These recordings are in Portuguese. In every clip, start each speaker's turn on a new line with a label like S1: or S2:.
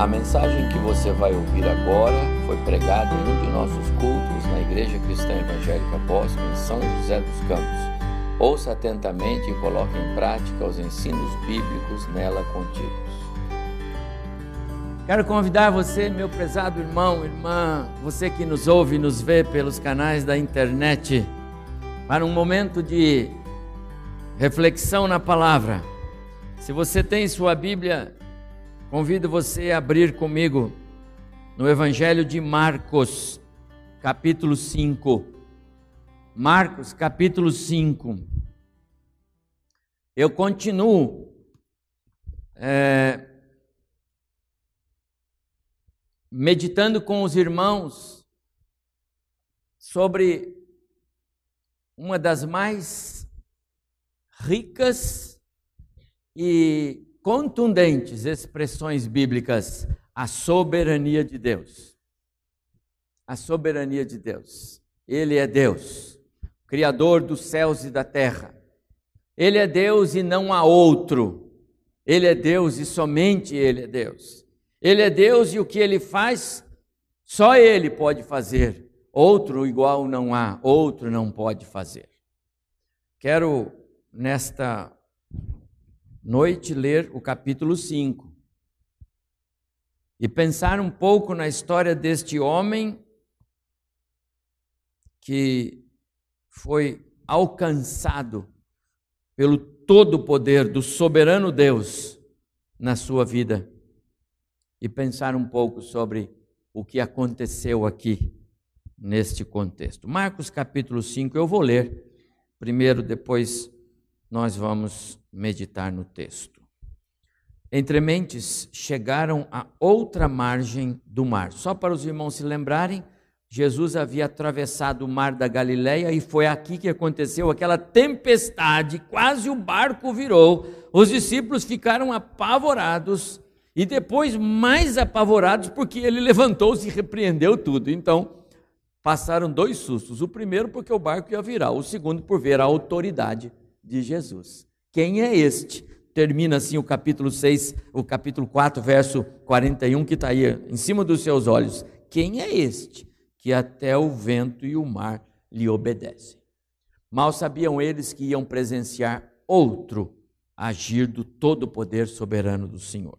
S1: A mensagem que você vai ouvir agora foi pregada em um de nossos cultos na Igreja Cristã Evangélica Bosque, em São José dos Campos. Ouça atentamente e coloque em prática os ensinos bíblicos nela contidos.
S2: Quero convidar você, meu prezado irmão, irmã, você que nos ouve e nos vê pelos canais da internet, para um momento de reflexão na palavra. Se você tem sua Bíblia, Convido você a abrir comigo no Evangelho de Marcos, capítulo 5. Marcos, capítulo 5. Eu continuo é, meditando com os irmãos sobre uma das mais ricas e contundentes expressões bíblicas a soberania de Deus. A soberania de Deus. Ele é Deus, Criador dos céus e da terra. Ele é Deus e não há outro. Ele é Deus e somente Ele é Deus. Ele é Deus e o que Ele faz, só Ele pode fazer. Outro igual não há, outro não pode fazer. Quero, nesta noite ler o capítulo 5 e pensar um pouco na história deste homem que foi alcançado pelo todo poder do soberano Deus na sua vida e pensar um pouco sobre o que aconteceu aqui neste contexto. Marcos capítulo 5, eu vou ler primeiro, depois nós vamos meditar no texto. Entre mentes chegaram a outra margem do mar. Só para os irmãos se lembrarem, Jesus havia atravessado o mar da Galileia e foi aqui que aconteceu aquela tempestade, quase o barco virou. Os discípulos ficaram apavorados e depois mais apavorados porque ele levantou-se e repreendeu tudo. Então, passaram dois sustos. O primeiro porque o barco ia virar, o segundo por ver a autoridade de Jesus. Quem é este? Termina assim o capítulo 6, o capítulo 4, verso 41, que está aí em cima dos seus olhos. Quem é este que até o vento e o mar lhe obedecem? Mal sabiam eles que iam presenciar outro agir do todo poder soberano do Senhor.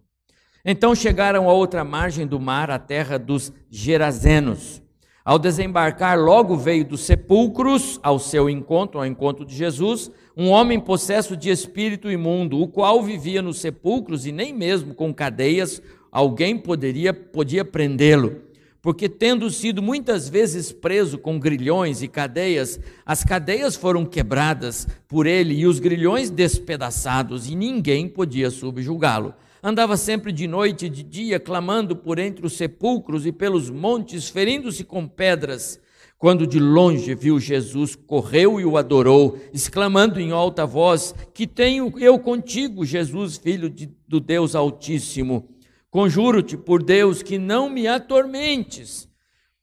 S2: Então chegaram a outra margem do mar, a terra dos Gerazenos. Ao desembarcar, logo veio dos sepulcros ao seu encontro, ao encontro de Jesus, um homem possesso de espírito imundo, o qual vivia nos sepulcros e nem mesmo com cadeias alguém poderia podia prendê-lo, porque tendo sido muitas vezes preso com grilhões e cadeias, as cadeias foram quebradas por ele e os grilhões despedaçados, e ninguém podia subjugá-lo. Andava sempre de noite e de dia, clamando por entre os sepulcros e pelos montes, ferindo-se com pedras. Quando de longe viu Jesus, correu e o adorou, exclamando em alta voz: Que tenho eu contigo, Jesus, filho de, do Deus Altíssimo? Conjuro-te por Deus que não me atormentes.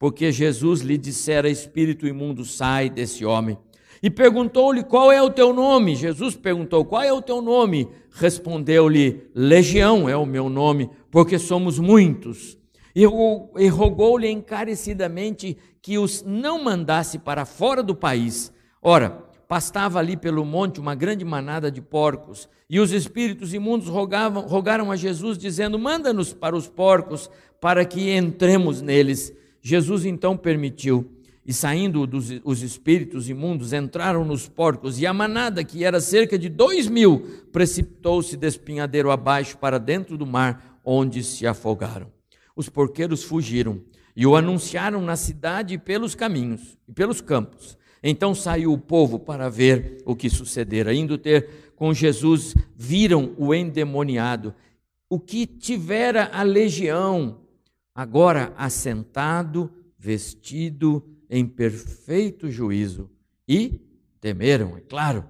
S2: Porque Jesus lhe dissera: Espírito imundo, sai desse homem. E perguntou-lhe: Qual é o teu nome? Jesus perguntou: Qual é o teu nome? Respondeu-lhe: Legião é o meu nome, porque somos muitos. E rogou-lhe encarecidamente que os não mandasse para fora do país. Ora, pastava ali pelo monte uma grande manada de porcos, e os espíritos imundos rogavam, rogaram a Jesus, dizendo: Manda-nos para os porcos, para que entremos neles. Jesus então permitiu. E saindo dos, os espíritos imundos, entraram nos porcos, e a manada, que era cerca de dois mil, precipitou-se despinhadeiro abaixo para dentro do mar, onde se afogaram. Os porqueiros fugiram e o anunciaram na cidade e pelos caminhos e pelos campos. Então saiu o povo para ver o que sucedera. Indo ter com Jesus, viram o endemoniado, o que tivera a legião, agora assentado, vestido em perfeito juízo. E temeram, é claro.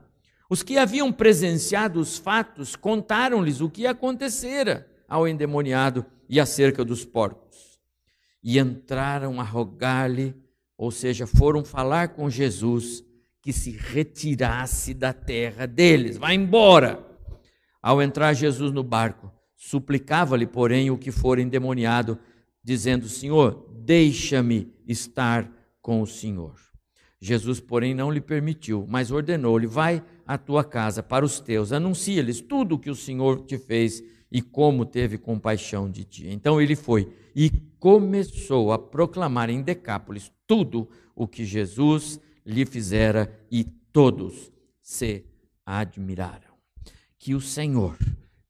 S2: Os que haviam presenciado os fatos contaram-lhes o que acontecera ao endemoniado e acerca dos porcos e entraram a rogar-lhe, ou seja, foram falar com Jesus que se retirasse da terra deles, vá embora. Ao entrar Jesus no barco, Suplicava-lhe, porém, o que for endemoniado, dizendo: Senhor, deixa-me estar com o Senhor. Jesus, porém, não lhe permitiu, mas ordenou-lhe: Vai à tua casa para os teus, anuncia-lhes tudo o que o Senhor te fez e como teve compaixão de ti. Então ele foi e começou a proclamar em Decápolis tudo o que Jesus lhe fizera e todos se admiraram. Que o Senhor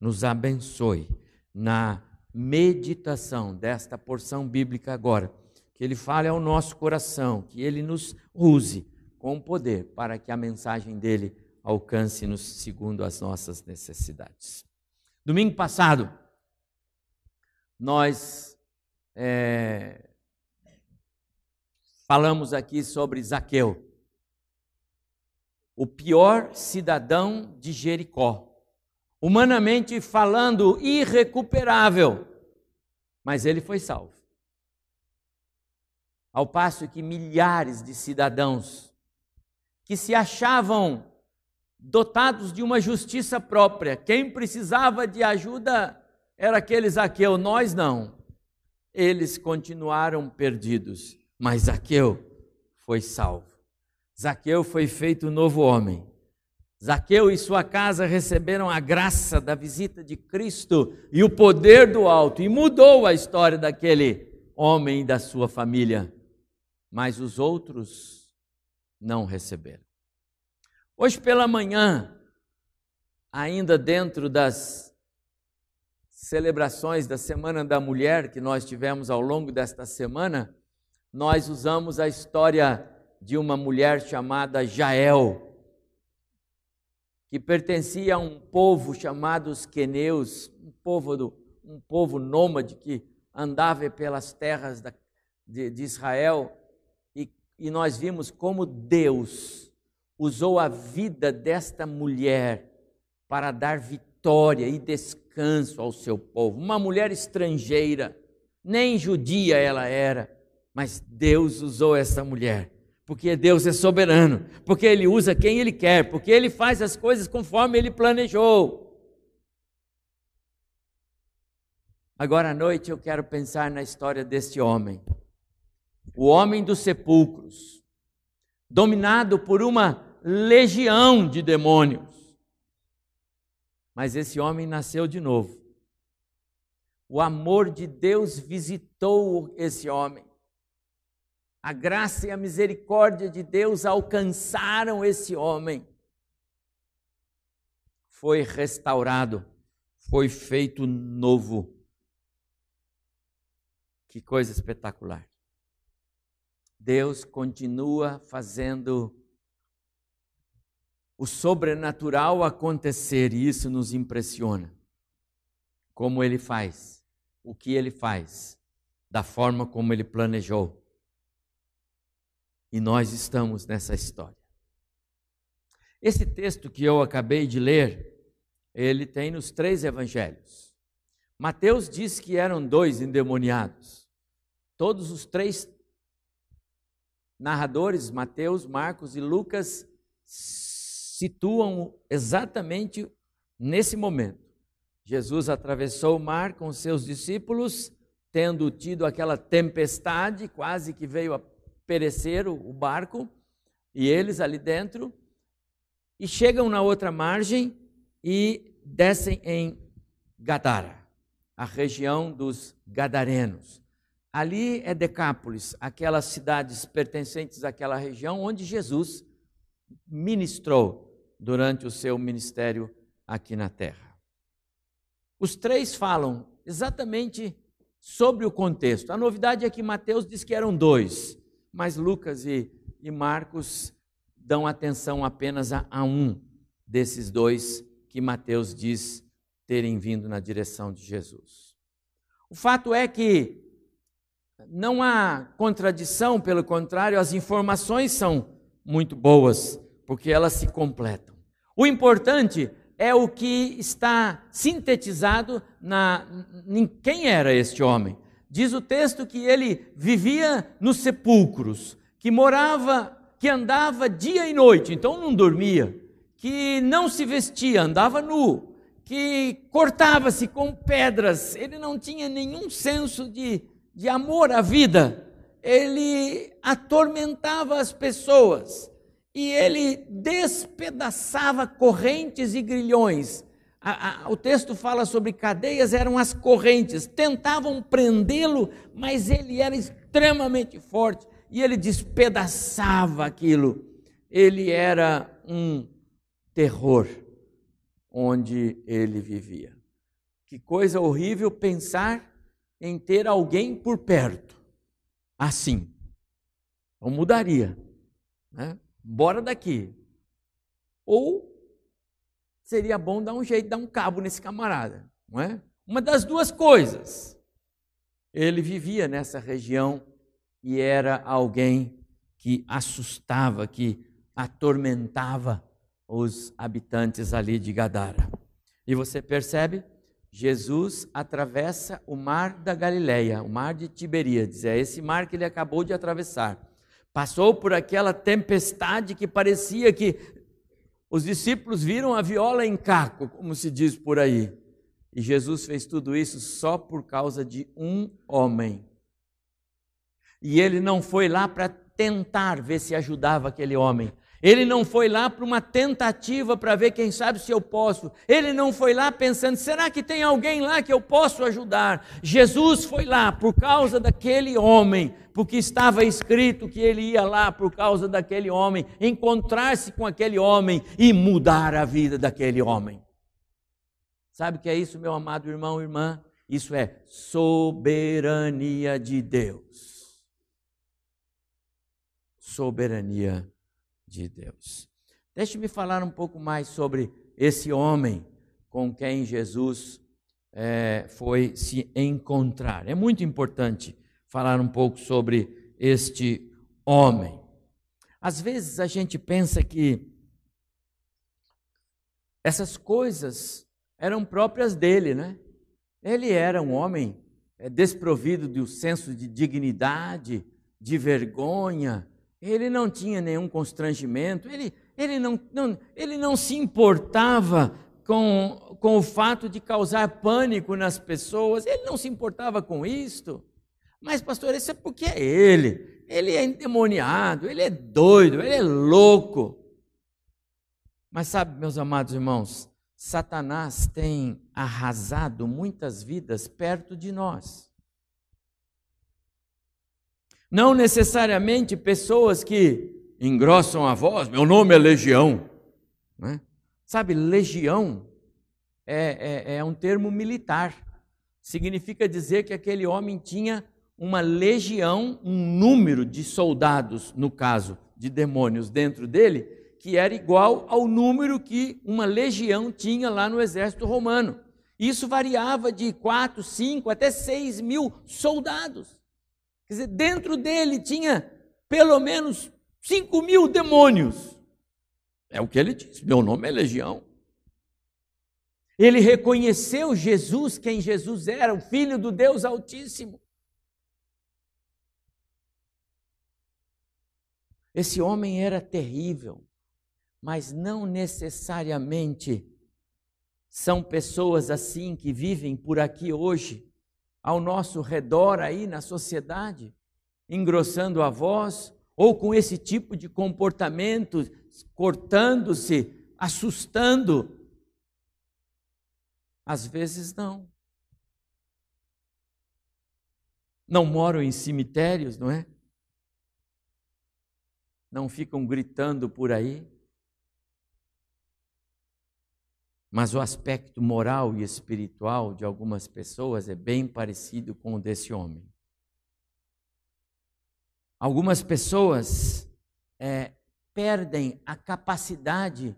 S2: nos abençoe na meditação desta porção bíblica agora, que ele fale ao nosso coração, que ele nos use com poder para que a mensagem dele alcance-nos segundo as nossas necessidades. Domingo passado, nós é, falamos aqui sobre Zaqueu, o pior cidadão de Jericó. Humanamente falando, irrecuperável, mas ele foi salvo. Ao passo que milhares de cidadãos que se achavam dotados de uma justiça própria. Quem precisava de ajuda era aquele Zaqueu, nós não. Eles continuaram perdidos, mas Zaqueu foi salvo. Zaqueu foi feito novo homem. Zaqueu e sua casa receberam a graça da visita de Cristo e o poder do alto, e mudou a história daquele homem e da sua família. Mas os outros não receberam. Hoje pela manhã, ainda dentro das celebrações da Semana da Mulher que nós tivemos ao longo desta semana, nós usamos a história de uma mulher chamada Jael, que pertencia a um povo chamado os queneus, um povo, do, um povo nômade que andava pelas terras da, de, de, Israel, e, e nós vimos como Deus usou a vida desta mulher para dar vitória e descanso ao seu povo. Uma mulher estrangeira, nem judia ela era, mas Deus usou essa mulher. Porque Deus é soberano, porque Ele usa quem Ele quer, porque Ele faz as coisas conforme Ele planejou. Agora à noite eu quero pensar na história deste homem, o homem dos sepulcros, dominado por uma legião de demônios. Mas esse homem nasceu de novo. O amor de Deus visitou esse homem. A graça e a misericórdia de Deus alcançaram esse homem. Foi restaurado, foi feito novo. Que coisa espetacular. Deus continua fazendo o sobrenatural acontecer e isso nos impressiona. Como ele faz, o que ele faz, da forma como ele planejou. E nós estamos nessa história. Esse texto que eu acabei de ler, ele tem nos três evangelhos. Mateus diz que eram dois endemoniados. Todos os três narradores, Mateus, Marcos e Lucas, situam exatamente nesse momento. Jesus atravessou o mar com seus discípulos, tendo tido aquela tempestade, quase que veio a perecer o barco, e eles ali dentro, e chegam na outra margem e descem em Gadara, a região dos Gadarenos. Ali é Decápolis, aquelas cidades pertencentes àquela região onde Jesus ministrou durante o seu ministério aqui na terra. Os três falam exatamente sobre o contexto. A novidade é que Mateus diz que eram dois, mas Lucas e, e Marcos dão atenção apenas a, a um desses dois que Mateus diz terem vindo na direção de Jesus. O fato é que não há contradição, pelo contrário, as informações são muito boas porque elas se completam. O importante é o que está sintetizado na, em quem era este homem. Diz o texto que ele vivia nos sepulcros, que morava, que andava dia e noite, então não dormia, que não se vestia, andava nu, que cortava-se com pedras, ele não tinha nenhum senso de, de amor à vida, ele atormentava as pessoas e ele despedaçava correntes e grilhões. A, a, o texto fala sobre cadeias, eram as correntes, tentavam prendê-lo, mas ele era extremamente forte e ele despedaçava aquilo. Ele era um terror onde ele vivia. Que coisa horrível pensar em ter alguém por perto assim. Então mudaria. Né? Bora daqui. Ou seria bom dar um jeito, dar um cabo nesse camarada. Não é? Uma das duas coisas. Ele vivia nessa região e era alguém que assustava, que atormentava os habitantes ali de Gadara. E você percebe? Jesus atravessa o mar da Galileia, o mar de Tiberíades, é esse mar que ele acabou de atravessar. Passou por aquela tempestade que parecia que os discípulos viram a viola em caco, como se diz por aí. E Jesus fez tudo isso só por causa de um homem. E ele não foi lá para tentar ver se ajudava aquele homem. Ele não foi lá para uma tentativa para ver quem sabe se eu posso. Ele não foi lá pensando, será que tem alguém lá que eu posso ajudar? Jesus foi lá por causa daquele homem, porque estava escrito que ele ia lá por causa daquele homem, encontrar-se com aquele homem e mudar a vida daquele homem. Sabe o que é isso, meu amado irmão e irmã? Isso é soberania de Deus. Soberania de de Deus. Deixe-me falar um pouco mais sobre esse homem com quem Jesus é, foi se encontrar. É muito importante falar um pouco sobre este homem. Às vezes a gente pensa que essas coisas eram próprias dele, né? Ele era um homem é, desprovido do senso de dignidade, de vergonha, ele não tinha nenhum constrangimento, ele, ele, não, não, ele não se importava com, com o fato de causar pânico nas pessoas, ele não se importava com isto. Mas, pastor, isso é porque é ele. Ele é endemoniado, ele é doido, ele é louco. Mas sabe, meus amados irmãos, Satanás tem arrasado muitas vidas perto de nós. Não necessariamente pessoas que engrossam a voz, meu nome é Legião. Né? Sabe, legião é, é, é um termo militar. Significa dizer que aquele homem tinha uma legião, um número de soldados, no caso de demônios dentro dele, que era igual ao número que uma legião tinha lá no exército romano. Isso variava de 4, 5 até 6 mil soldados. Quer dizer, dentro dele tinha pelo menos 5 mil demônios. É o que ele disse: meu nome é Legião. Ele reconheceu Jesus, quem Jesus era, o Filho do Deus Altíssimo. Esse homem era terrível, mas não necessariamente são pessoas assim que vivem por aqui hoje ao nosso redor aí na sociedade, engrossando a voz, ou com esse tipo de comportamento, cortando-se, assustando. Às vezes não. Não moram em cemitérios, não é? Não ficam gritando por aí. Mas o aspecto moral e espiritual de algumas pessoas é bem parecido com o desse homem. Algumas pessoas é, perdem a capacidade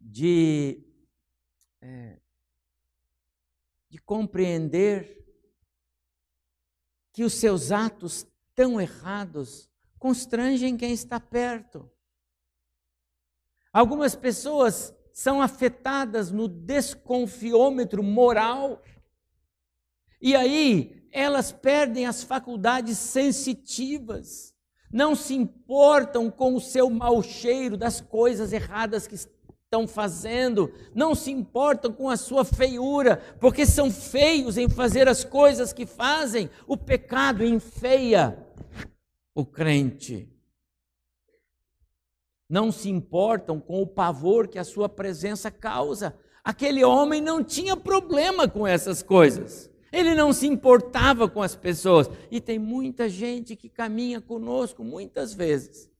S2: de, é, de compreender que os seus atos tão errados constrangem quem está perto. Algumas pessoas são afetadas no desconfiômetro moral. E aí elas perdem as faculdades sensitivas, não se importam com o seu mau cheiro das coisas erradas que estão fazendo, não se importam com a sua feiura, porque são feios em fazer as coisas que fazem. O pecado enfeia o crente. Não se importam com o pavor que a sua presença causa. Aquele homem não tinha problema com essas coisas. Ele não se importava com as pessoas. E tem muita gente que caminha conosco muitas vezes,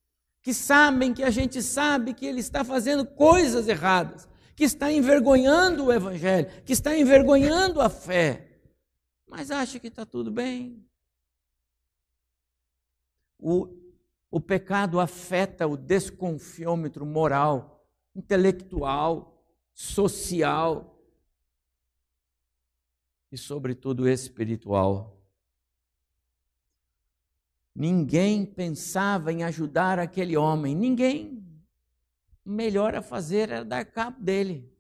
S2: que sabem que a gente sabe que ele está fazendo coisas erradas, que está envergonhando o Evangelho, que está envergonhando a fé, mas acha que está tudo bem. O, o pecado afeta o desconfiômetro moral, intelectual, social, e, sobretudo, espiritual. Ninguém pensava em ajudar aquele homem, ninguém. Melhor a fazer era dar cabo dele.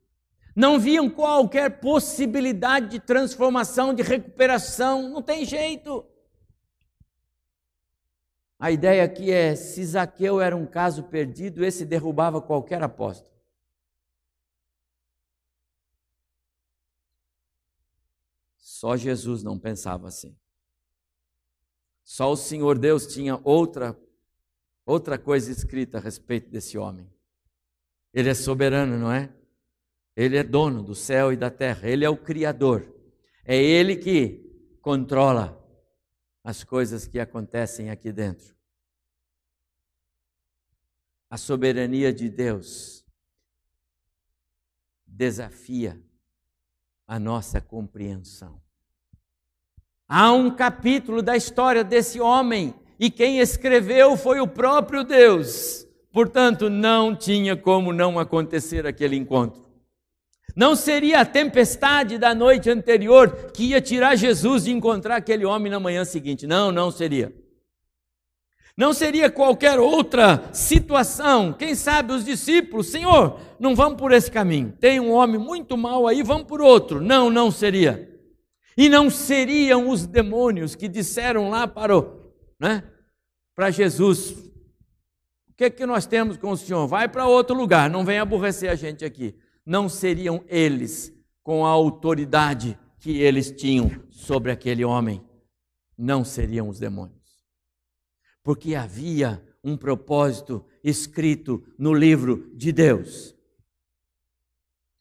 S2: Não viam qualquer possibilidade de transformação, de recuperação, não tem jeito. A ideia aqui é: se Zaqueu era um caso perdido, esse derrubava qualquer apóstolo. Só Jesus não pensava assim. Só o Senhor Deus tinha outra outra coisa escrita a respeito desse homem. Ele é soberano, não é? Ele é dono do céu e da terra, ele é o criador. É ele que controla as coisas que acontecem aqui dentro. A soberania de Deus desafia a nossa compreensão. Há um capítulo da história desse homem e quem escreveu foi o próprio Deus. Portanto, não tinha como não acontecer aquele encontro. Não seria a tempestade da noite anterior que ia tirar Jesus de encontrar aquele homem na manhã seguinte. Não, não seria. Não seria qualquer outra situação. Quem sabe os discípulos, Senhor, não vamos por esse caminho. Tem um homem muito mau aí, vamos por outro. Não, não seria. E não seriam os demônios que disseram lá para, o, né, para Jesus: O que, é que nós temos com o Senhor? Vai para outro lugar, não vem aborrecer a gente aqui. Não seriam eles com a autoridade que eles tinham sobre aquele homem. Não seriam os demônios. Porque havia um propósito escrito no livro de Deus.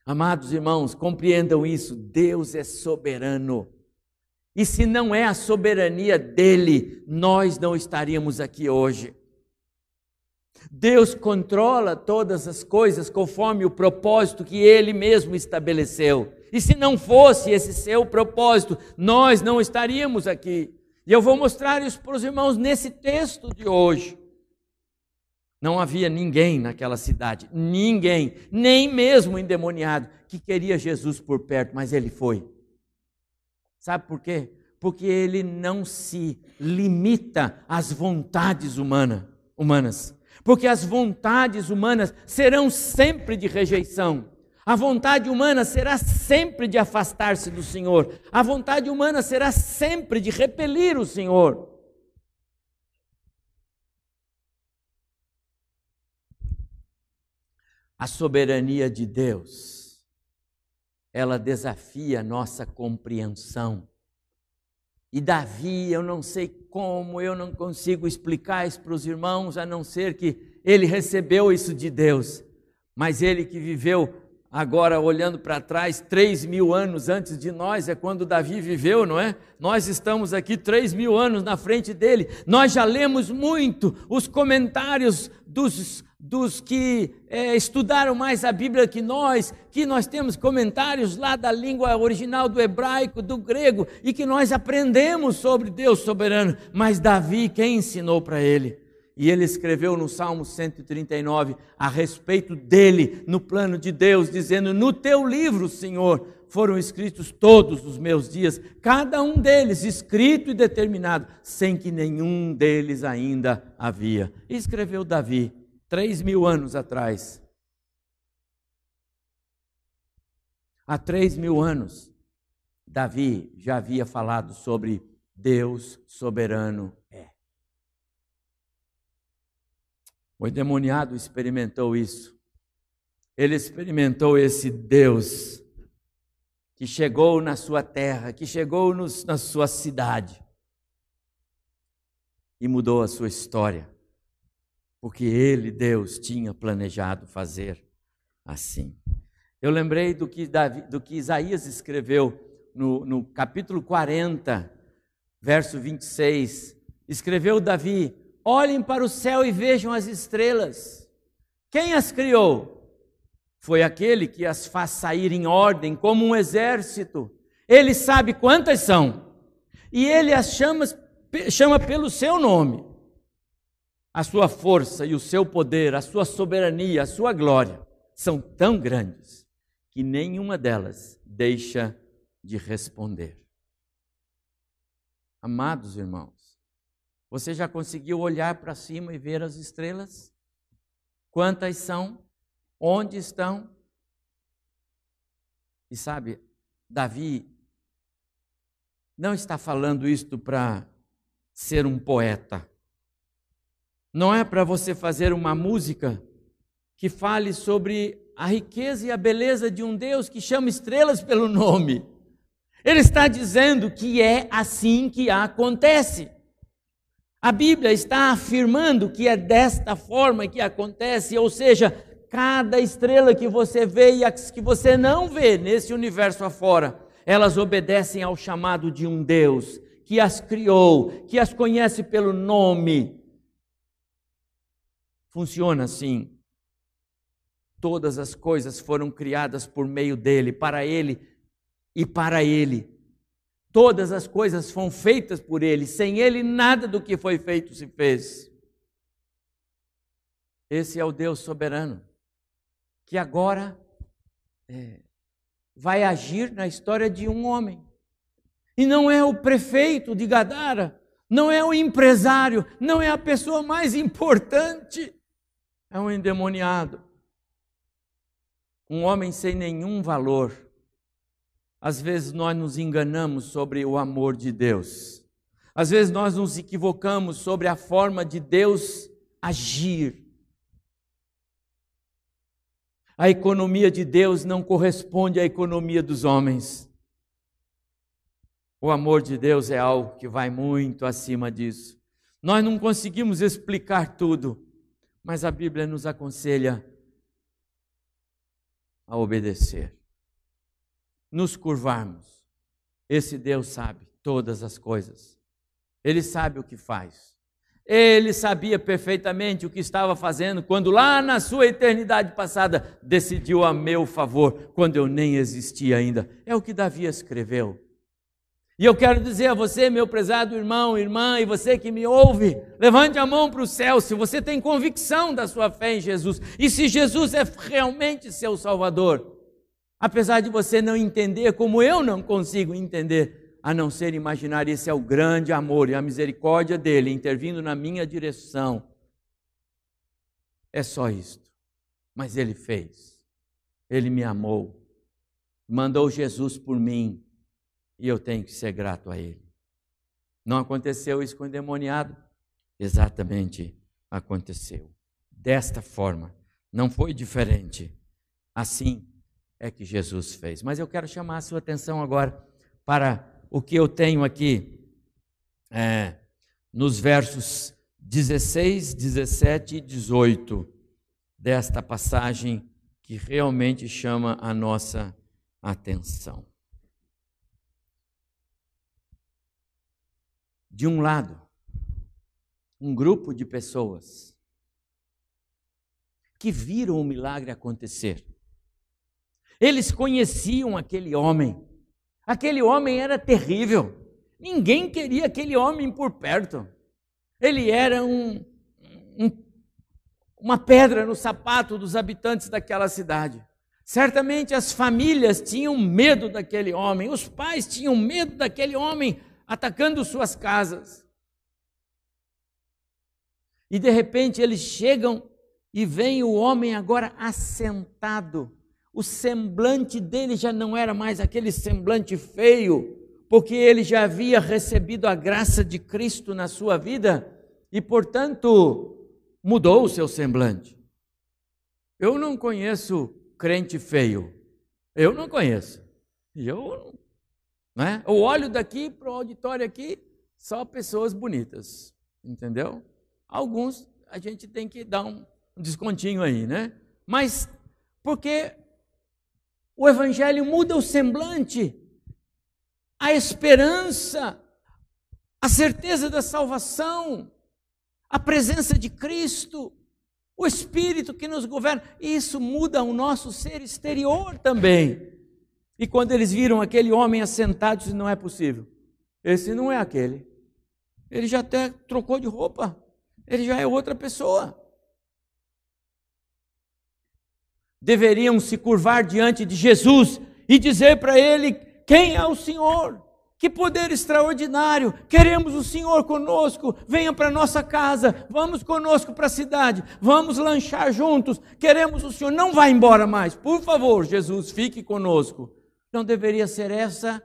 S2: Amados irmãos, compreendam isso: Deus é soberano. E se não é a soberania dele, nós não estaríamos aqui hoje. Deus controla todas as coisas conforme o propósito que ele mesmo estabeleceu. E se não fosse esse seu propósito, nós não estaríamos aqui. E eu vou mostrar isso para os irmãos nesse texto de hoje. Não havia ninguém naquela cidade, ninguém, nem mesmo endemoniado, que queria Jesus por perto, mas ele foi. Sabe por quê? Porque ele não se limita às vontades humana, humanas. Porque as vontades humanas serão sempre de rejeição. A vontade humana será sempre de afastar-se do Senhor. A vontade humana será sempre de repelir o Senhor. A soberania de Deus, ela desafia a nossa compreensão. E Davi, eu não sei como, eu não consigo explicar isso para os irmãos, a não ser que ele recebeu isso de Deus. Mas ele que viveu agora olhando para trás, três mil anos antes de nós, é quando Davi viveu, não é? Nós estamos aqui três mil anos na frente dele. Nós já lemos muito os comentários dos dos que é, estudaram mais a Bíblia que nós, que nós temos comentários lá da língua original do hebraico, do grego, e que nós aprendemos sobre Deus soberano. Mas Davi, quem ensinou para ele? E ele escreveu no Salmo 139 a respeito dele, no plano de Deus, dizendo: No teu livro, Senhor, foram escritos todos os meus dias, cada um deles escrito e determinado, sem que nenhum deles ainda havia. Escreveu Davi três mil anos atrás. Há três mil anos, Davi já havia falado sobre Deus soberano é. O endemoniado experimentou isso. ele experimentou esse Deus que chegou na sua terra, que chegou nos, na sua cidade e mudou a sua história, porque ele, Deus, tinha planejado fazer assim. Eu lembrei do que, Davi, do que Isaías escreveu no, no capítulo 40, verso 26. Escreveu Davi: Olhem para o céu e vejam as estrelas. Quem as criou? Foi aquele que as faz sair em ordem como um exército. Ele sabe quantas são. E ele as chama, chama pelo seu nome. A sua força e o seu poder, a sua soberania, a sua glória são tão grandes que nenhuma delas deixa de responder. Amados irmãos, você já conseguiu olhar para cima e ver as estrelas? Quantas são? Onde estão? E sabe, Davi não está falando isto para ser um poeta. Não é para você fazer uma música que fale sobre a riqueza e a beleza de um Deus que chama estrelas pelo nome. Ele está dizendo que é assim que acontece. A Bíblia está afirmando que é desta forma que acontece, ou seja, cada estrela que você vê e as que você não vê nesse universo afora, elas obedecem ao chamado de um Deus que as criou, que as conhece pelo nome. Funciona assim. Todas as coisas foram criadas por meio dele, para ele e para ele. Todas as coisas foram feitas por ele, sem ele nada do que foi feito se fez. Esse é o Deus soberano que agora é, vai agir na história de um homem. E não é o prefeito de Gadara, não é o empresário, não é a pessoa mais importante, é um endemoniado. Um homem sem nenhum valor. Às vezes nós nos enganamos sobre o amor de Deus. Às vezes nós nos equivocamos sobre a forma de Deus agir. A economia de Deus não corresponde à economia dos homens. O amor de Deus é algo que vai muito acima disso. Nós não conseguimos explicar tudo, mas a Bíblia nos aconselha a obedecer, nos curvarmos. Esse Deus sabe todas as coisas, Ele sabe o que faz. Ele sabia perfeitamente o que estava fazendo quando, lá na sua eternidade passada, decidiu a meu favor, quando eu nem existia ainda. É o que Davi escreveu. E eu quero dizer a você, meu prezado irmão, irmã, e você que me ouve, levante a mão para o céu se você tem convicção da sua fé em Jesus e se Jesus é realmente seu Salvador. Apesar de você não entender, como eu não consigo entender, a não ser imaginar esse é o grande amor e a misericórdia dele intervindo na minha direção. É só isto. Mas ele fez. Ele me amou. Mandou Jesus por mim. E eu tenho que ser grato a ele. Não aconteceu isso com o endemoniado? Exatamente aconteceu. Desta forma. Não foi diferente. Assim é que Jesus fez. Mas eu quero chamar a sua atenção agora para o que eu tenho aqui é, nos versos 16, 17 e 18 desta passagem que realmente chama a nossa atenção. De um lado, um grupo de pessoas que viram o milagre acontecer. Eles conheciam aquele homem Aquele homem era terrível. Ninguém queria aquele homem por perto. Ele era um, um, uma pedra no sapato dos habitantes daquela cidade. Certamente as famílias tinham medo daquele homem, os pais tinham medo daquele homem atacando suas casas. E de repente eles chegam e veem o homem agora assentado o semblante dele já não era mais aquele semblante feio, porque ele já havia recebido a graça de Cristo na sua vida e, portanto, mudou o seu semblante. Eu não conheço crente feio? Eu não conheço. Eu, né? eu olho daqui para o auditório aqui, só pessoas bonitas, entendeu? Alguns a gente tem que dar um descontinho aí, né? Mas porque o Evangelho muda o semblante, a esperança, a certeza da salvação, a presença de Cristo, o Espírito que nos governa, isso muda o nosso ser exterior também. E quando eles viram aquele homem assentado, disse: não é possível, esse não é aquele. Ele já até trocou de roupa, ele já é outra pessoa. Deveriam se curvar diante de Jesus e dizer para ele: Quem é o Senhor? Que poder extraordinário! Queremos o Senhor conosco. Venha para nossa casa. Vamos conosco para a cidade. Vamos lanchar juntos. Queremos o Senhor. Não vá embora mais. Por favor, Jesus, fique conosco. Não deveria ser essa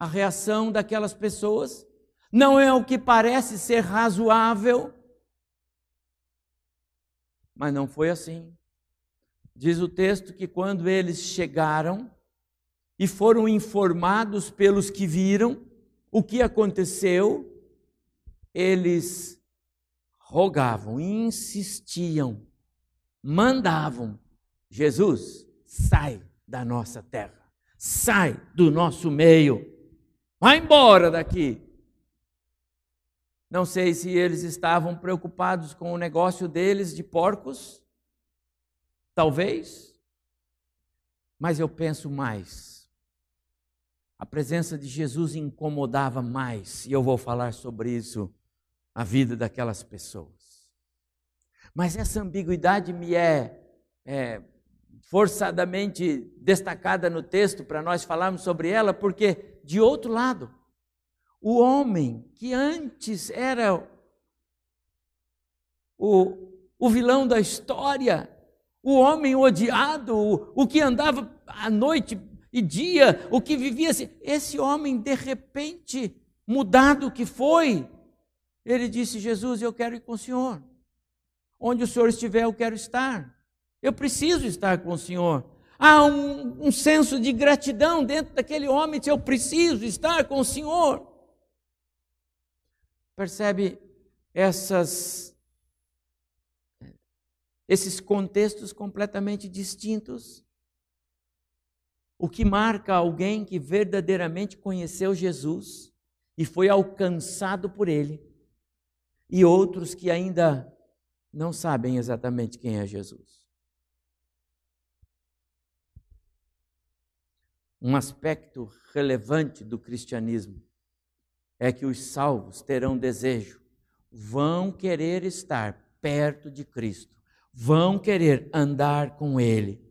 S2: a reação daquelas pessoas? Não é o que parece ser razoável? Mas não foi assim. Diz o texto que quando eles chegaram, e foram informados pelos que viram o que aconteceu, eles rogavam, insistiam, mandavam: Jesus, sai da nossa terra, sai do nosso meio, vai embora daqui. Não sei se eles estavam preocupados com o negócio deles de porcos, talvez, mas eu penso mais a presença de Jesus incomodava mais, e eu vou falar sobre isso, a vida daquelas pessoas. Mas essa ambiguidade me é, é forçadamente destacada no texto para nós falarmos sobre ela, porque, de outro lado, o homem que antes era o, o vilão da história, o homem odiado, o, que andava à noite e dia, o que vivia assim. Esse homem, de repente, mudado que foi, ele disse: Jesus, eu quero ir com o Senhor. Onde o Senhor estiver, eu quero estar. Eu preciso estar com o Senhor. Há um, um senso de gratidão dentro daquele homem, eu preciso estar com o Senhor. Percebe essas, esses contextos completamente distintos? O que marca alguém que verdadeiramente conheceu Jesus e foi alcançado por ele, e outros que ainda não sabem exatamente quem é Jesus. Um aspecto relevante do cristianismo é que os salvos terão desejo, vão querer estar perto de Cristo, vão querer andar com Ele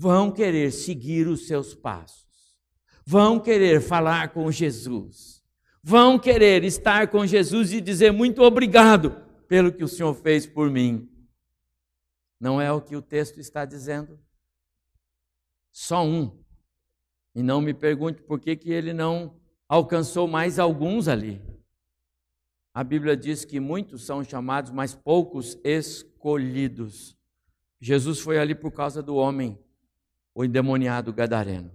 S2: vão querer seguir os seus passos, vão querer falar com Jesus, vão querer estar com Jesus e dizer muito obrigado pelo que o Senhor fez por mim. Não é o que o texto está dizendo? Só um. E não me pergunte por que, que ele não alcançou mais alguns ali. A Bíblia diz que muitos são chamados, mas poucos escolhidos. Jesus foi ali por causa do homem o endemoniado gadareno.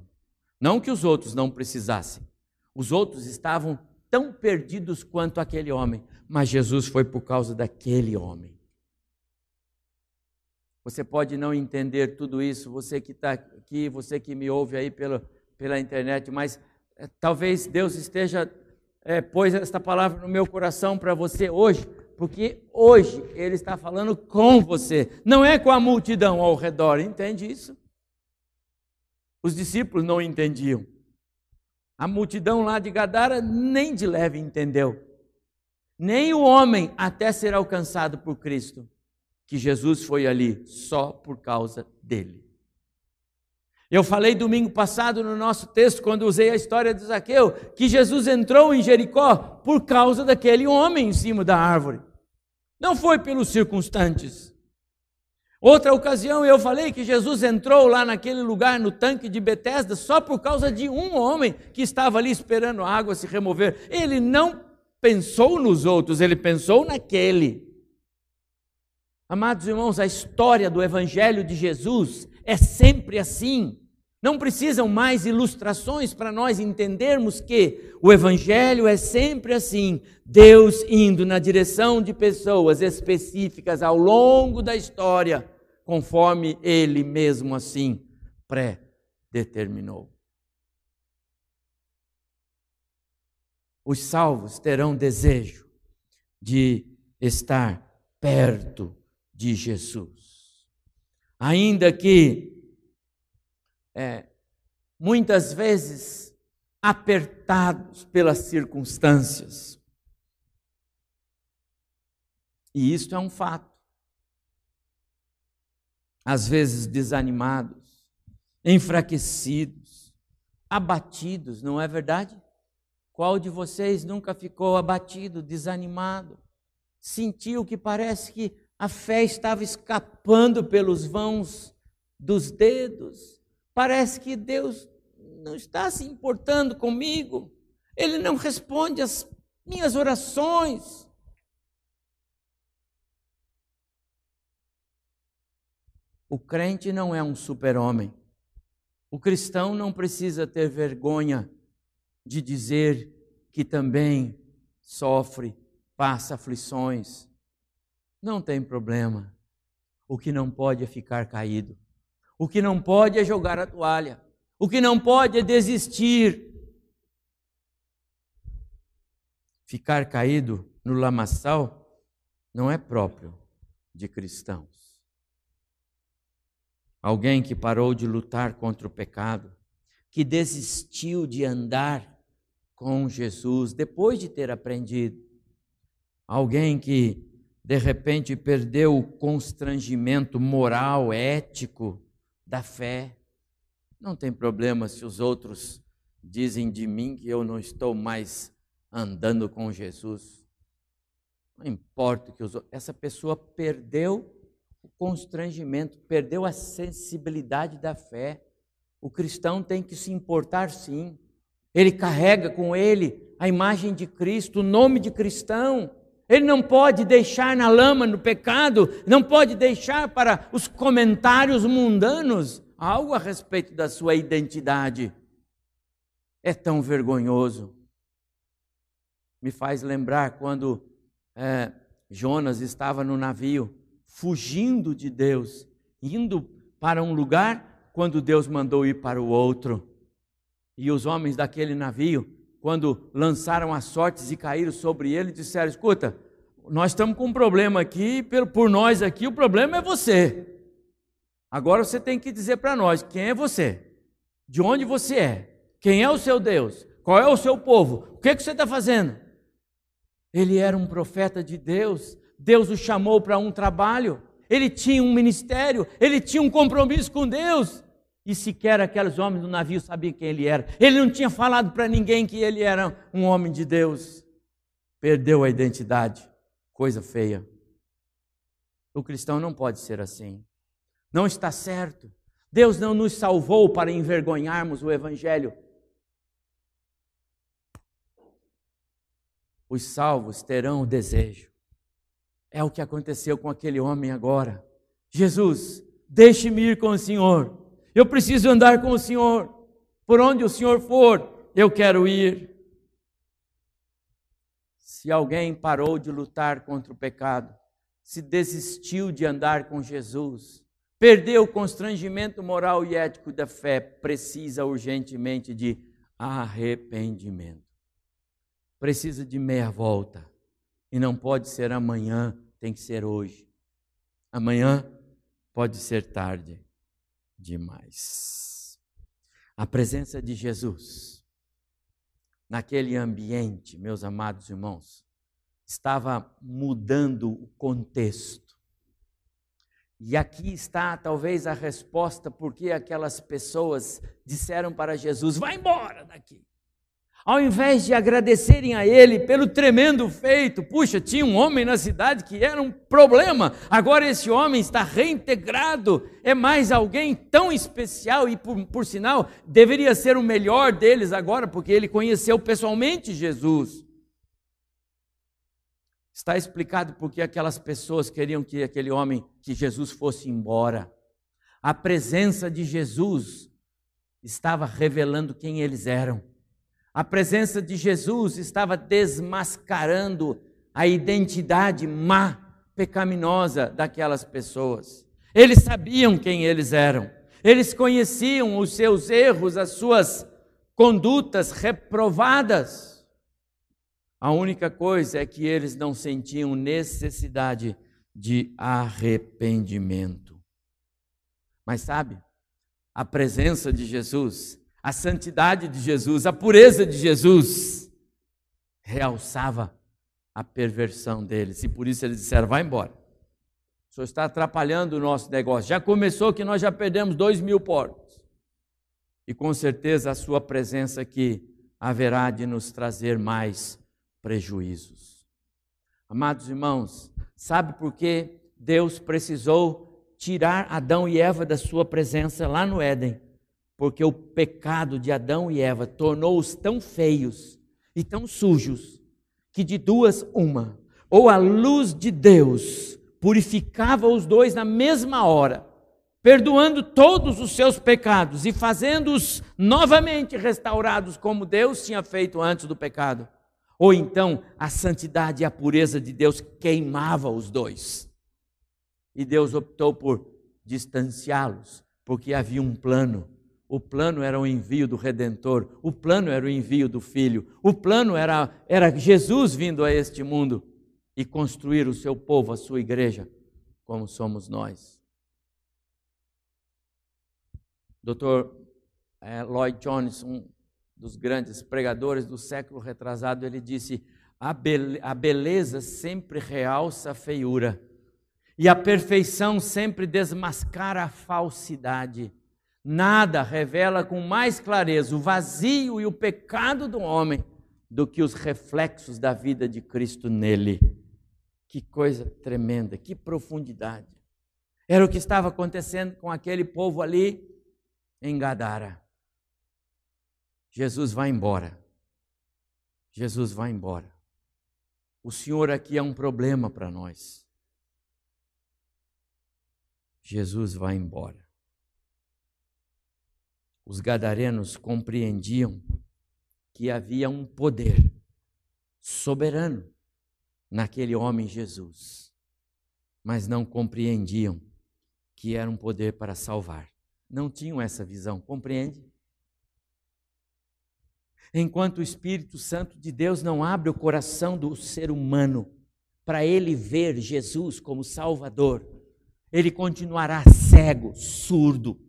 S2: Não que os outros não precisassem. Os outros estavam tão perdidos quanto aquele homem, mas Jesus foi por causa daquele homem. Você pode não entender tudo isso, você que está aqui, você que me ouve aí pela, pela internet, mas é, talvez Deus esteja é, pôs esta palavra no meu coração para você hoje, porque hoje Ele está falando com você, não é com a multidão ao redor, entende isso? Os discípulos não entendiam. A multidão lá de Gadara nem de leve entendeu. Nem o homem até ser alcançado por Cristo, que Jesus foi ali só por causa dele. Eu falei domingo passado no nosso texto, quando usei a história de Zaqueu, que Jesus entrou em Jericó por causa daquele homem em cima da árvore. Não foi pelos circunstantes. Outra ocasião eu falei que Jesus entrou lá naquele lugar no tanque de Betesda só por causa de um homem que estava ali esperando a água se remover. Ele não pensou nos outros, ele pensou naquele. Amados irmãos, a história do evangelho de Jesus é sempre assim. Não precisam mais ilustrações para nós entendermos que o Evangelho é sempre assim: Deus indo na direção de pessoas específicas ao longo da história, conforme Ele mesmo assim pré-determinou. Os salvos terão desejo de estar perto de Jesus. Ainda que é, muitas vezes apertados pelas circunstâncias. E isto é um fato. Às vezes desanimados, enfraquecidos, abatidos, não é verdade? Qual de vocês nunca ficou abatido, desanimado? Sentiu que parece que a fé estava escapando pelos vãos dos dedos? Parece que Deus não está se importando comigo. Ele não responde às minhas orações. O crente não é um super-homem. O cristão não precisa ter vergonha de dizer que também sofre, passa aflições. Não tem problema. O que não pode é ficar caído. O que não pode é jogar a toalha. O que não pode é desistir. Ficar caído no lamaçal não é próprio de cristãos. Alguém que parou de lutar contra o pecado, que desistiu de andar com Jesus depois de ter aprendido. Alguém que de repente perdeu o constrangimento moral, ético da fé. Não tem problema se os outros dizem de mim que eu não estou mais andando com Jesus. Não importa que os essa pessoa perdeu o constrangimento, perdeu a sensibilidade da fé. O cristão tem que se importar sim. Ele carrega com ele a imagem de Cristo, o nome de cristão. Ele não pode deixar na lama, no pecado, não pode deixar para os comentários mundanos algo a respeito da sua identidade. É tão vergonhoso. Me faz lembrar quando é, Jonas estava no navio, fugindo de Deus, indo para um lugar quando Deus mandou ir para o outro. E os homens daquele navio quando lançaram as sortes e caíram sobre ele, disseram: Escuta, nós estamos com um problema aqui, por nós aqui, o problema é você. Agora você tem que dizer para nós quem é você, de onde você é, quem é o seu Deus, qual é o seu povo, o que, é que você está fazendo. Ele era um profeta de Deus, Deus o chamou para um trabalho, ele tinha um ministério, ele tinha um compromisso com Deus e sequer aqueles homens do navio sabiam quem ele era. Ele não tinha falado para ninguém que ele era um homem de Deus. Perdeu a identidade. Coisa feia. O cristão não pode ser assim. Não está certo. Deus não nos salvou para envergonharmos o Evangelho. Os salvos terão o desejo. É o que aconteceu com aquele homem agora. Jesus, deixe-me ir com o Senhor. Eu preciso andar com o Senhor. Por onde o Senhor for, eu quero ir. Se alguém parou de lutar contra o pecado, se desistiu de andar com Jesus, perdeu o constrangimento moral e ético da fé, precisa urgentemente de arrependimento. Precisa de meia volta. E não pode ser amanhã, tem que ser hoje. Amanhã pode ser tarde demais. A presença de Jesus naquele ambiente, meus amados irmãos, estava mudando o contexto. E aqui está talvez a resposta porque aquelas pessoas disseram para Jesus: "Vai embora daqui". Ao invés de agradecerem a ele pelo tremendo feito, puxa, tinha um homem na cidade que era um problema, agora esse homem está reintegrado, é mais alguém tão especial e, por, por sinal, deveria ser o melhor deles agora, porque ele conheceu pessoalmente Jesus. Está explicado porque aquelas pessoas queriam que aquele homem, que Jesus fosse embora. A presença de Jesus estava revelando quem eles eram. A presença de Jesus estava desmascarando a identidade má, pecaminosa daquelas pessoas. Eles sabiam quem eles eram. Eles conheciam os seus erros, as suas condutas reprovadas. A única coisa é que eles não sentiam necessidade de arrependimento. Mas sabe, a presença de Jesus, a santidade de Jesus, a pureza de Jesus realçava a perversão deles. E por isso eles disseram: vai embora. O senhor está atrapalhando o nosso negócio. Já começou que nós já perdemos dois mil porcos. E com certeza a sua presença aqui haverá de nos trazer mais prejuízos. Amados irmãos, sabe por que Deus precisou tirar Adão e Eva da sua presença lá no Éden? Porque o pecado de Adão e Eva tornou-os tão feios e tão sujos que de duas uma, ou a luz de Deus purificava os dois na mesma hora, perdoando todos os seus pecados e fazendo-os novamente restaurados como Deus tinha feito antes do pecado. Ou então a santidade e a pureza de Deus queimava os dois. E Deus optou por distanciá-los, porque havia um plano. O plano era o envio do Redentor, o plano era o envio do Filho, o plano era, era Jesus vindo a este mundo e construir o seu povo, a sua igreja, como somos nós. Dr. Eh, Lloyd Jones, um dos grandes pregadores do século retrasado, ele disse: a, beleza sempre realça a feiura, e a perfeição sempre desmascara a falsidade. Nada revela com mais clareza o vazio e o pecado do homem do que os reflexos da vida de Cristo nele. Que coisa tremenda, que profundidade. Era o que estava acontecendo com aquele povo ali em Gadara. Jesus vai embora. Jesus vai embora. O Senhor aqui é um problema para nós. Jesus vai embora. Os gadarenos compreendiam que havia um poder soberano naquele homem Jesus, mas não compreendiam que era um poder para salvar não tinham essa visão, compreende? Enquanto o Espírito Santo de Deus não abre o coração do ser humano para ele ver Jesus como Salvador, ele continuará cego, surdo.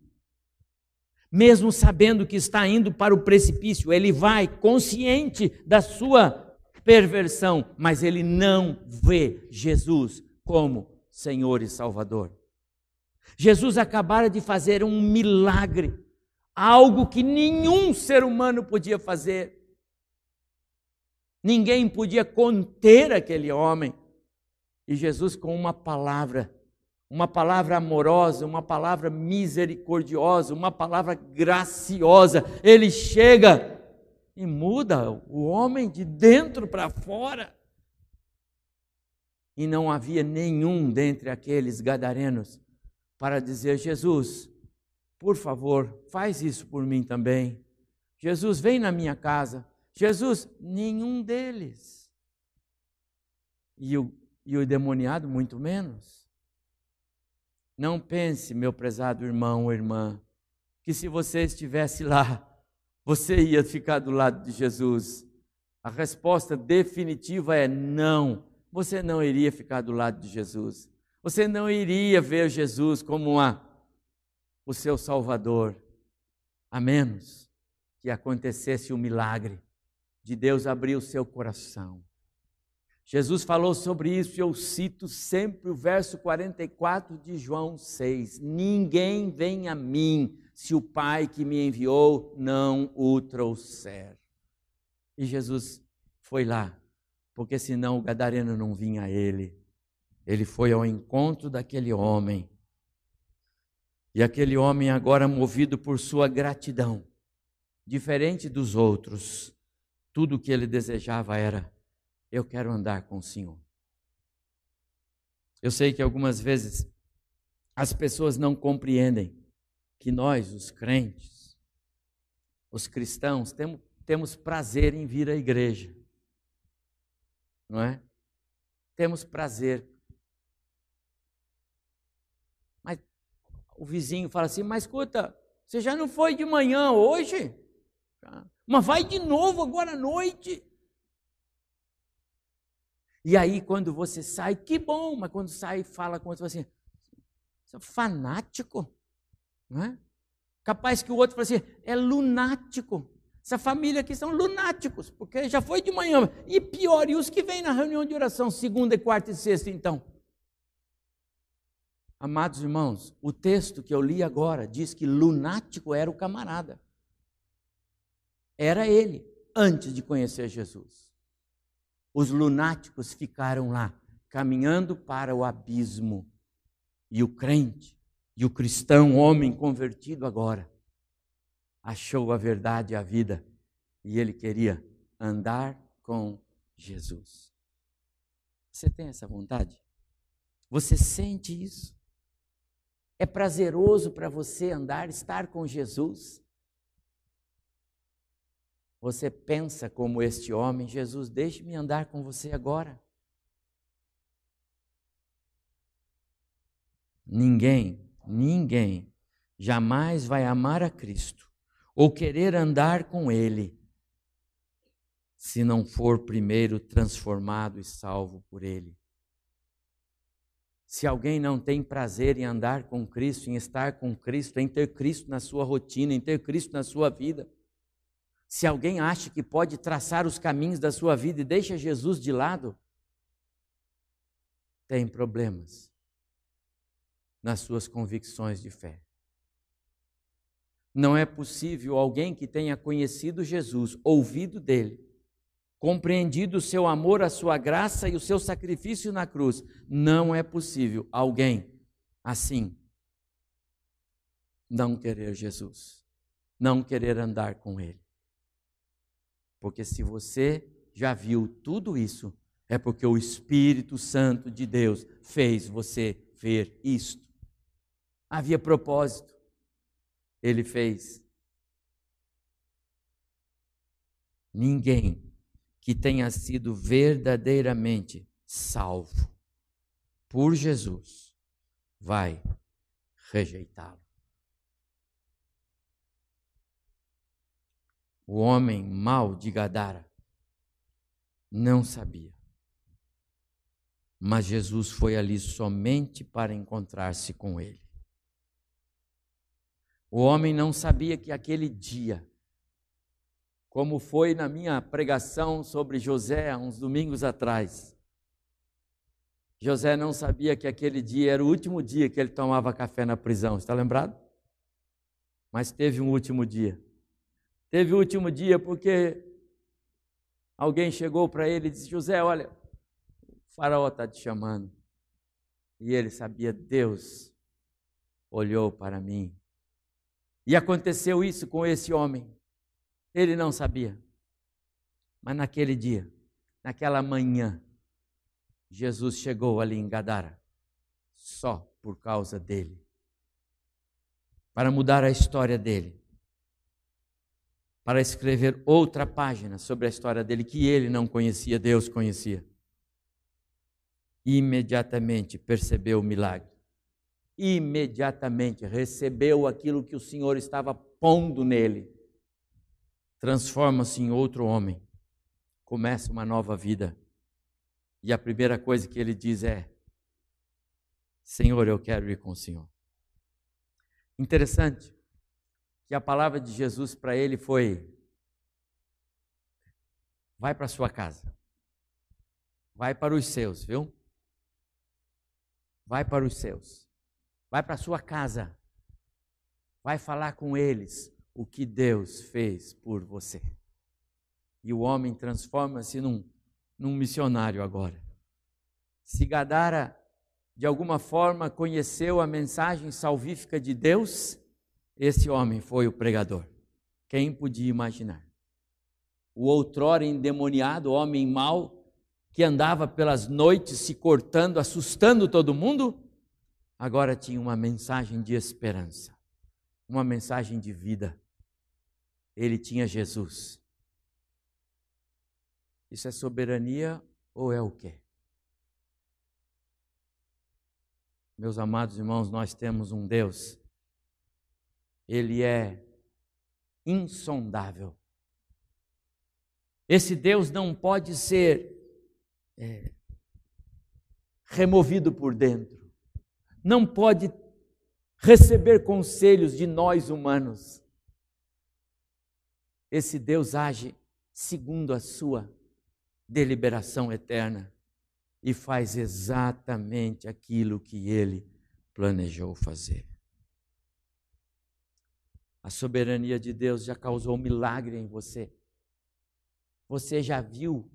S2: Mesmo sabendo que está indo para o precipício, ele vai consciente da sua perversão, mas ele não vê Jesus como Senhor e Salvador. Jesus acabara de fazer um milagre, algo que nenhum ser humano podia fazer. Ninguém podia conter aquele homem. E Jesus, com uma palavra, uma palavra amorosa, uma palavra misericordiosa, uma palavra graciosa, ele chega e muda o homem de dentro para fora. E não havia nenhum dentre aqueles gadarenos para dizer: Jesus, por favor, faz isso por mim também. Jesus, vem na minha casa. Jesus, nenhum deles. E o, e o demoniado, muito menos. Não pense, meu prezado irmão ou irmã, que se você estivesse lá, você ia ficar do lado de Jesus. A resposta definitiva é não. Você não iria ficar do lado de Jesus. Você não iria ver Jesus como uma, o seu Salvador, a menos que acontecesse o um milagre de Deus abrir o seu coração. Jesus falou sobre isso e eu cito sempre o verso 44 de João 6. Ninguém vem a mim se o Pai que me enviou não o trouxer. E Jesus foi lá, porque senão o gadareno não vinha a ele. Ele foi ao encontro daquele homem. E aquele homem, agora movido por sua gratidão, diferente dos outros, tudo o que ele desejava era: eu quero andar com o Senhor. Eu sei que algumas vezes as pessoas não compreendem que nós, os crentes, os cristãos, temos, temos prazer em vir à igreja. Não é? Temos prazer. Mas o vizinho fala assim: Mas escuta, você já não foi de manhã hoje? Mas vai de novo agora à noite. E aí, quando você sai, que bom, mas quando sai, fala com outro, assim, você é fanático, não é? Capaz que o outro fala assim, é lunático. Essa família aqui são lunáticos, porque já foi de manhã. E pior, e os que vêm na reunião de oração, segunda, quarta e sexta, então? Amados irmãos, o texto que eu li agora diz que lunático era o camarada. Era ele, antes de conhecer Jesus. Os lunáticos ficaram lá, caminhando para o abismo. E o crente, e o cristão, homem convertido agora, achou a verdade e a vida. E ele queria andar com Jesus. Você tem essa vontade? Você sente isso? É prazeroso para você andar, estar com Jesus? Você pensa como este homem, Jesus, deixe-me andar com você agora. Ninguém, ninguém jamais vai amar a Cristo ou querer andar com Ele se não for primeiro transformado e salvo por Ele. Se alguém não tem prazer em andar com Cristo, em estar com Cristo, em ter Cristo na sua rotina, em ter Cristo na sua vida, se alguém acha que pode traçar os caminhos da sua vida e deixa Jesus de lado, tem problemas nas suas convicções de fé. Não é possível alguém que tenha conhecido Jesus, ouvido dele, compreendido o seu amor, a sua graça e o seu sacrifício na cruz, não é possível alguém assim não querer Jesus, não querer andar com ele. Porque se você já viu tudo isso, é porque o Espírito Santo de Deus fez você ver isto. Havia propósito. Ele fez. Ninguém que tenha sido verdadeiramente salvo por Jesus vai rejeitá-lo. O homem mau de Gadara não sabia. Mas Jesus foi ali somente para encontrar-se com ele. O homem não sabia que aquele dia, como foi na minha pregação sobre José há uns domingos atrás, José não sabia que aquele dia era o último dia que ele tomava café na prisão, está lembrado? Mas teve um último dia. Teve o último dia porque alguém chegou para ele e disse: José, olha, o faraó está te chamando. E ele sabia, Deus olhou para mim. E aconteceu isso com esse homem. Ele não sabia. Mas naquele dia, naquela manhã, Jesus chegou ali em Gadara, só por causa dele, para mudar a história dele para escrever outra página sobre a história dele que ele não conhecia, Deus conhecia. Imediatamente percebeu o milagre. Imediatamente recebeu aquilo que o Senhor estava pondo nele. Transforma-se em outro homem. Começa uma nova vida. E a primeira coisa que ele diz é: Senhor, eu quero ir com o Senhor. Interessante que a palavra de Jesus para ele foi: vai para sua casa, vai para os seus, viu? Vai para os seus, vai para sua casa, vai falar com eles o que Deus fez por você. E o homem transforma-se num, num missionário agora. Se Gadara, de alguma forma, conheceu a mensagem salvífica de Deus, esse homem foi o pregador. Quem podia imaginar? O outrora endemoniado homem mau que andava pelas noites se cortando, assustando todo mundo, agora tinha uma mensagem de esperança. uma mensagem de vida. Ele tinha Jesus. Isso é soberania ou é o quê? Meus amados irmãos, nós temos um Deus, Ele é insondável. Esse Deus não pode ser é, removido por dentro, não pode receber conselhos de nós humanos. Esse Deus age segundo a sua deliberação eterna e faz exatamente aquilo que ele planejou fazer. A soberania de Deus já causou um milagre em você. Você já viu?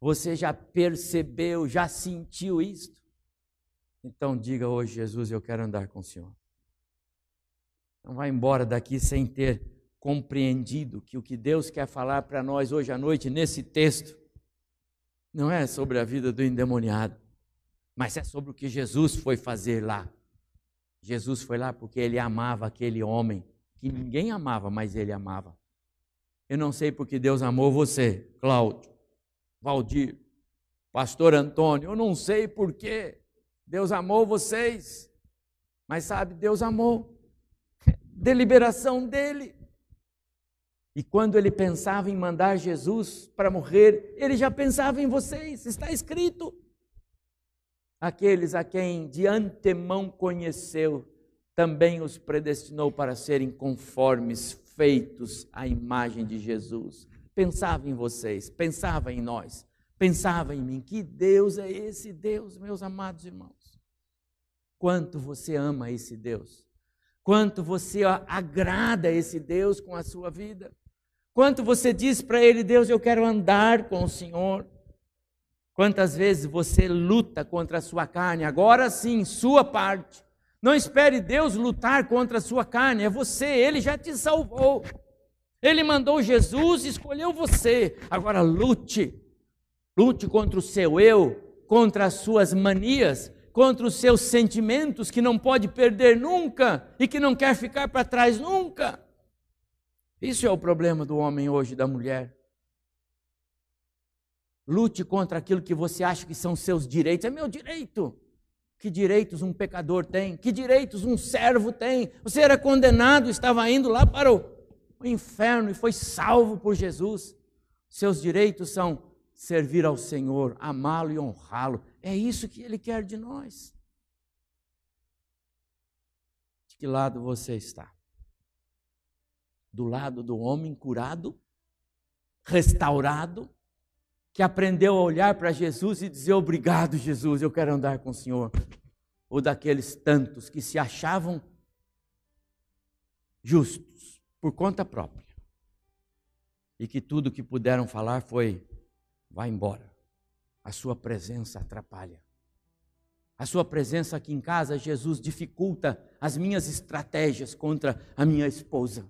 S2: Você já percebeu, já sentiu isto? Então diga hoje, Jesus, eu quero andar com o Senhor. Não vá embora daqui sem ter compreendido que o que Deus quer falar para nós hoje à noite, nesse texto, não é sobre a vida do endemoniado, mas é sobre o que Jesus foi fazer lá. Jesus foi lá porque ele amava aquele homem que ninguém amava, mas ele amava. Eu não sei porque Deus amou você, Cláudio, Valdir, Pastor Antônio, eu não sei porque Deus amou vocês, mas sabe, Deus amou. Deliberação dele. E quando ele pensava em mandar Jesus para morrer, ele já pensava em vocês, está escrito. Aqueles a quem de antemão conheceu, também os predestinou para serem conformes, feitos à imagem de Jesus. Pensava em vocês, pensava em nós, pensava em mim. Que Deus é esse Deus, meus amados irmãos? Quanto você ama esse Deus? Quanto você agrada esse Deus com a sua vida? Quanto você diz para ele, Deus, eu quero andar com o Senhor? Quantas vezes você luta contra a sua carne? Agora sim, sua parte. Não espere Deus lutar contra a sua carne, é você, ele já te salvou. Ele mandou Jesus escolheu você. Agora lute. Lute contra o seu eu, contra as suas manias, contra os seus sentimentos que não pode perder nunca e que não quer ficar para trás nunca. Isso é o problema do homem hoje, da mulher. Lute contra aquilo que você acha que são seus direitos. É meu direito. Que direitos um pecador tem? Que direitos um servo tem? Você era condenado, estava indo lá para o inferno e foi salvo por Jesus. Seus direitos são servir ao Senhor, amá-lo e honrá-lo. É isso que Ele quer de nós. De que lado você está? Do lado do homem curado, restaurado, que aprendeu a olhar para Jesus e dizer: Obrigado, Jesus, eu quero andar com o Senhor. Ou daqueles tantos que se achavam justos por conta própria e que tudo que puderam falar foi: vá embora, a sua presença atrapalha. A sua presença aqui em casa, Jesus, dificulta as minhas estratégias contra a minha esposa.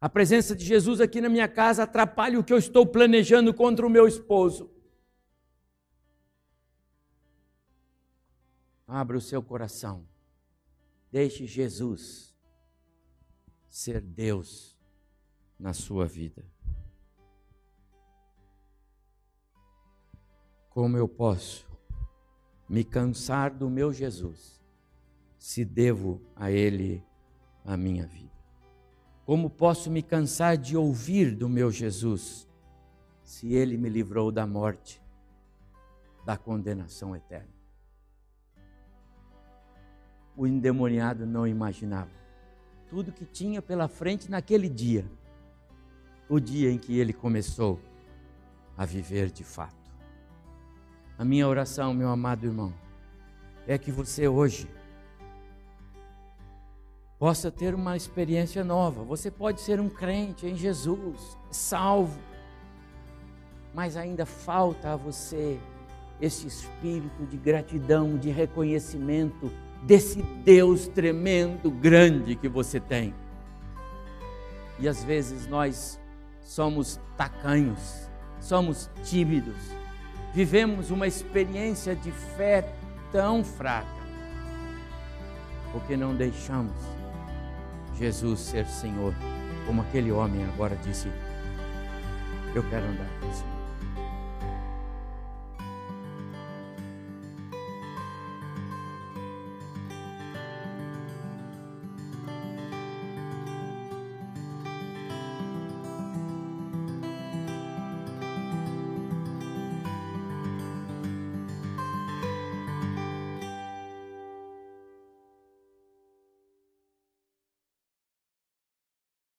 S2: A presença de Jesus aqui na minha casa atrapalha o que eu estou planejando contra o meu esposo. Abra o seu coração. Deixe Jesus ser Deus na sua vida. Como eu posso me cansar do meu Jesus se devo a Ele a minha vida? Como posso me cansar de ouvir do meu Jesus, se ele me livrou da morte, da condenação eterna? O endemoniado não imaginava tudo que tinha pela frente naquele dia, o dia em que ele começou a viver de fato. A minha oração, meu amado irmão, é que você hoje possa ter uma experiência nova. Você pode ser um crente em Jesus, salvo, mas ainda falta a você esse espírito de gratidão, de reconhecimento desse Deus tremendo, grande que você tem. E às vezes nós somos tacanhos, somos tímidos, vivemos uma experiência de fé tão fraca, porque não deixamos Jesus ser Senhor, como aquele homem agora disse: Eu quero andar com o Senhor.